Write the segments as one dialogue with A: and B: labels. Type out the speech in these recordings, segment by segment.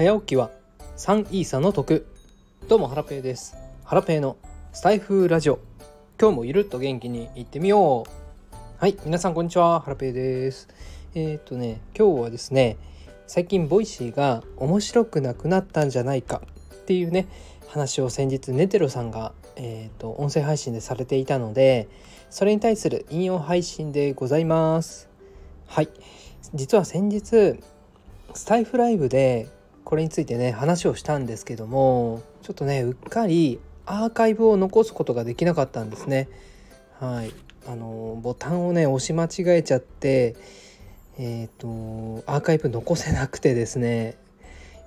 A: 早起きは3イーサの得。どうもハラペーです。ハラペーのスタエフラジオ。今日もゆるっと元気にいってみよう。はい皆さんこんにちは。ハラペーです。えっ、とね今日はですね最近 Voicy が面白くなくなったんじゃないか。っていうね話を先日ネテロさんが、えーと、と音声配信でされていたのでそれに対する引用配信でございます。はい。実は先日スタイフライブでこれについてね話をしたんですけどもちょっとねうっかりアーカイブを残すことができなかったんですね。はい。あのボタンをね押し間違えちゃってえっ、ー、とアーカイブ残せなくてですね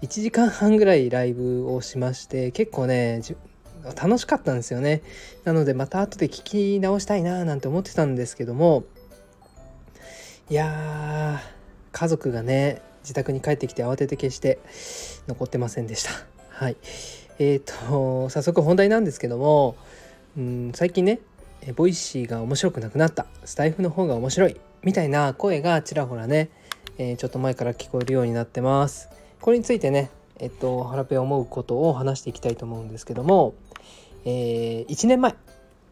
A: 1時間半ぐらいライブをしまして結構ね楽しかったんですよね。なのでまた後で聞き直したいななんて思ってたんですけどもいや家族がね自宅に帰ってきて慌てて消して残ってませんでした。はい。えーと、早速本題なんですけどもうん最近ね Voicy が面白くなくなった。スタエフの方が面白い。みたいな声がちらほらね、えー、ちょっと前から聞こえるようになってます。これについてねえっとハラペ思うことを話していきたいと思うんですけども、えー、1年前。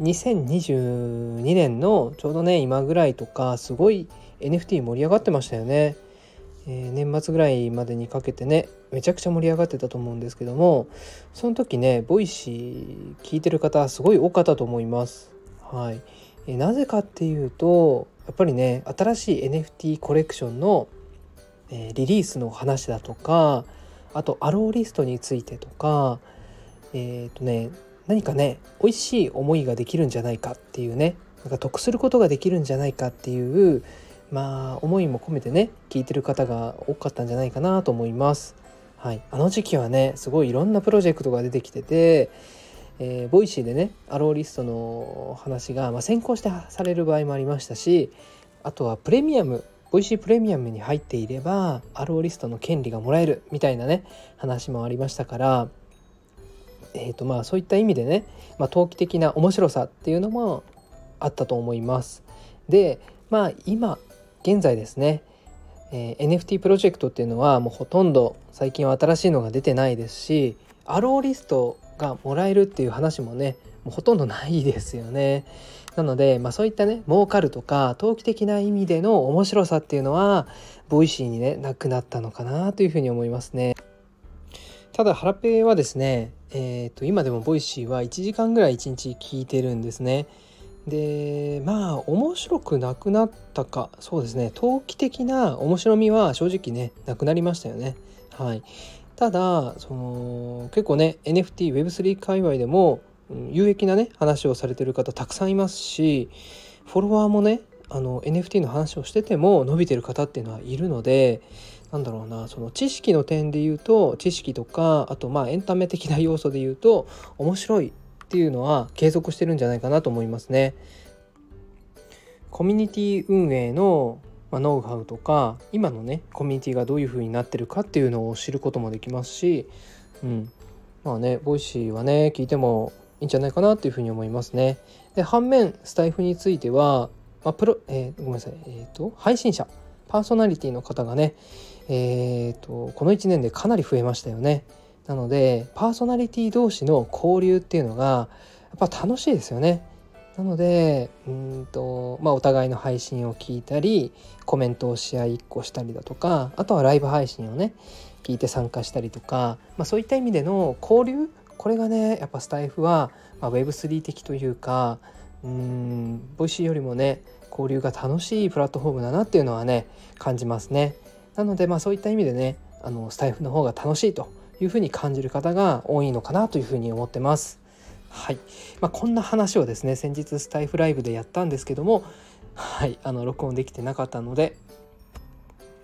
A: 2022年のちょうどね今ぐらいとかすごい NFT 盛り上がってましたよね。えー、年末ぐらいまでにかけてねめちゃくちゃ盛り上がってたと思うんですけどもその時ね Voicy 聞いてる方すごい多かったと思います。はい、えー、なぜかっていうとやっぱりね新しい NFT コレクションの、えー、リリースの話だとかあと allowlist についてとかえっ、とね何かね美味しい思いができるんじゃないかっていうねなんか得することができるんじゃないかっていうまあ思いも込めてね聞いてる方が多かったんじゃないかなと思います。はい、あの時期はねすごいいろんなプロジェクトが出てきてて、えー、 Voicy でね allowlist の話が、まあ、先行してされる場合もありましたしあとはプレミアム Voicy プレミアムに入っていれば allowlist の権利がもらえるみたいなね話もありましたから、えーとまあ、そういった意味でね、まあ、投機的な面白さっていうのもあったと思います。でまあ今現在ですね、えー、NFT プロジェクトっていうのはもうほとんど最近は新しいのが出てないですしアローリストがもらえるっていう話もねもうほとんどないですよね。なので、まあ、そういったね儲かるとか投機的な意味での面白さっていうのはVoicy にねなくなったのかなというふうに思いますね。ただハラペはですね、えーと、今でも Voicy は1時間ぐらい1日聞いてるんですね。でまあ面白くなくなったかそうですね。投機的な面白みは正直ねなくなりましたよね。はい。ただその結構ね NFTWeb3 界隈でも有益なね話をされてる方たくさんいますしフォロワーもねあの NFT の話をしてても伸びてる方っていうのはいるのでなんだろうなその知識の点で言うと知識とかあとまあエンタメ的な要素で言うと面白いっていうのは継続してるんじゃないかなと思いますね。コミュニティ運営のまノウハウとか今のねコミュニティがどういう風になってるかっていうのを知ることもできますし、うん、まあね Voicy はね聞いてもいいんじゃないかなっていうふうに思いますね。で反面スタイフについては、まあ、プロ、えー、ごめんなさい、えーと、配信者パーソナリティの方がね、えーとこの1年でかなり増えましたよね。なのでパーソナリティ同士の交流っていうのがやっぱ楽しいですよね。なのでうんと、まあ、お互いの配信を聞いたりコメントをし合いっこしたりだとかあとはライブ配信をね聞いて参加したりとか、まあ、そういった意味での交流これがねやっぱスタイフは、まあ、Web3 的というかうん Voicy よりもね交流が楽しいプラットフォームだなっていうのはね感じますね。なのでまあそういった意味でねあのスタイフの方が楽しいというふうに感じる方が多いのかなというふうに思ってます。はい、まあ、こんな話をですね先日スタイフライブでやったんですけどもはい。あの録音できてなかったので、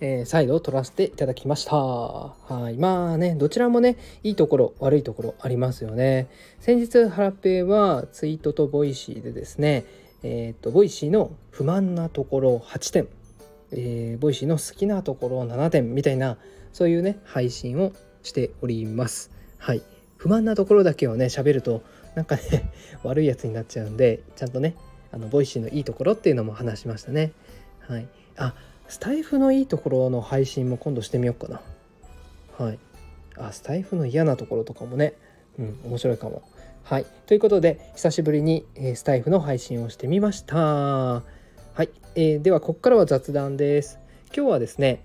A: えー、再度撮らせていただきました。はい。まあねどちらもねいいところ悪いところありますよね。先日ハラペはツイートと Voicy でですねえっ、ー、と Voicy の不満なところ8点えー、ボイシーの好きなところ7点みたいなそういうね配信をしております。はい、不満なところだけをね喋るとなんかね 悪いやつになっちゃうんでちゃんとねあの Voicy のいいところっていうのも話しましたね。はい、あスタイフのいいところの配信も今度してみようかな。はい、あスタイフの嫌なところとかもね、うん、面白いかも。はいということで久しぶりに、え、スタイフの配信をしてみました。はい、えー、ではここからは雑談です。今日はですね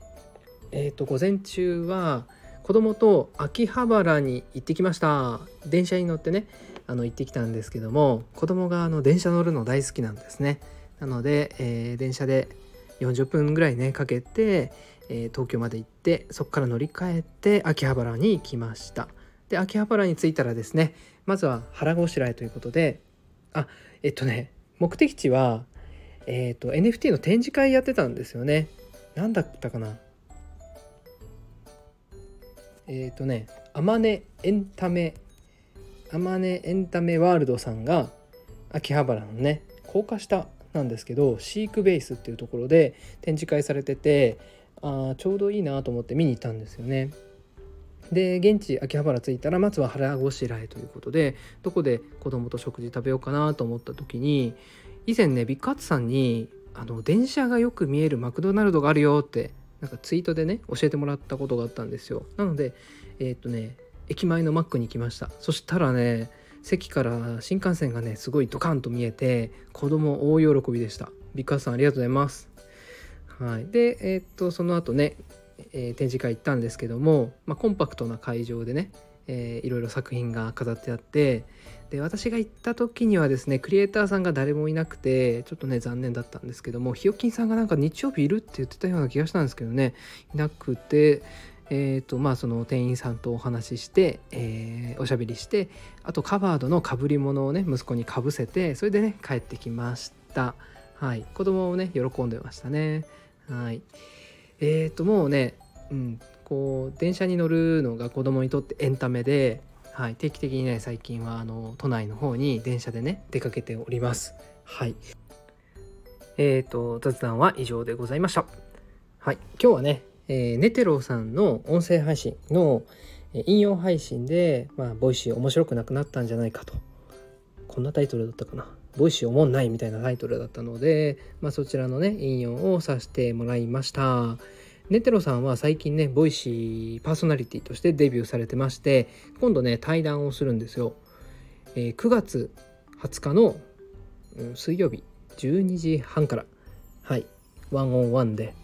A: えっ、ー、と午前中は子供と秋葉原に行ってきました。電車に乗ってねあの行ってきたんですけども子供があの電車乗るの大好きなんですね。なので、えー、電車で40分ぐらいねかけて、えー、東京まで行ってそこから乗り換えて秋葉原に来ました。で秋葉原に着いたらですねまずは腹ごしらえということであえっとね目的地はえっ、と NFT の展示会やってたんですよね。何だったかな。えっ、ー、とねあまねエンタメあまねエンタメワールドさんが秋葉原のね高架下なんですけどシークベースっていうところで展示会されててあちょうどいいなと思って見に行ったんですよね。で現地秋葉原着いたらまずは腹ごしらえということでどこで子供と食事食べようかなと思った時に以前ねビッグハッツさんにあの電車がよく見えるマクドナルドがあるよってなんかツイートでね教えてもらったことがあったんですよ。なのでえー、っとね駅前のマックに来ました。そしたらね席から新幹線がねすごいドカンと見えて子供大喜びでした。ビッグハさんありがとうございます。はい。でえー、っとその後ね、えー、展示会行ったんですけども、まあ、コンパクトな会場でねえー、いろいろ作品が飾ってあってで私が行った時にはですねクリエイターさんが誰もいなくてちょっとね残念だったんですけどもひよきんさんがなんか日曜日いるって言ってたような気がしたんですけどねいなくてえーとまあ、その店員さんとお話しして、えー、おしゃべりしてあとカバードのかぶり物をね息子にかぶせてそれでね帰ってきました。はい。子供もね喜んでましたね。はい。えーともうね、うん、こう電車に乗るのが子供にとってエンタメで、はい、定期的にね最近はあの都内の方に電車でね出かけております。はい。えーと雑談は以上でございました。はい。今日はね、えー、ネテロさんの音声配信の引用配信で、まあ、 Voicy 面白くなくなったんじゃないかと。こんなタイトルだったかな。 Voicy おもんないみたいなタイトルだったので、まあ、そちらのね引用をさせてもらいました。ネテロさんは最近ね、 Voicy パーソナリティとしてデビューされてまして、今度ね、対談をするんですよ。えー、9月20日の、水曜日12時半から、はい、ワンオンワンで、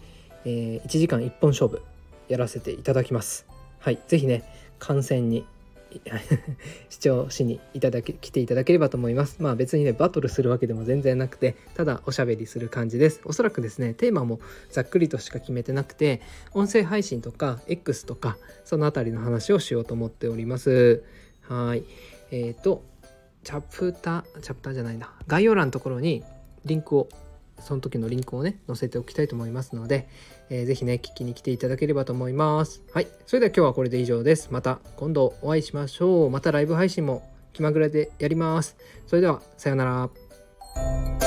A: えー、1時間1本勝負やらせていただきます。はい、ぜひね、観戦に 視聴しにいただけ来ていただければと思います。まあ別にねバトルするわけでも全然なくてただおしゃべりする感じです。おそらくですねテーマもざっくりとしか決めてなくて音声配信とか X とかその辺りの話をしようと思っております。はいえっ、ー、とチャプターチャプターじゃないな概要欄のところにリンクをその時のリンクをね載せておきたいと思いますので、えー、ぜひね聞きに来ていただければと思います。はい。それでは今日はこれで以上です。また今度お会いしましょう。またライブ配信も気まぐれでやります。それではさようなら。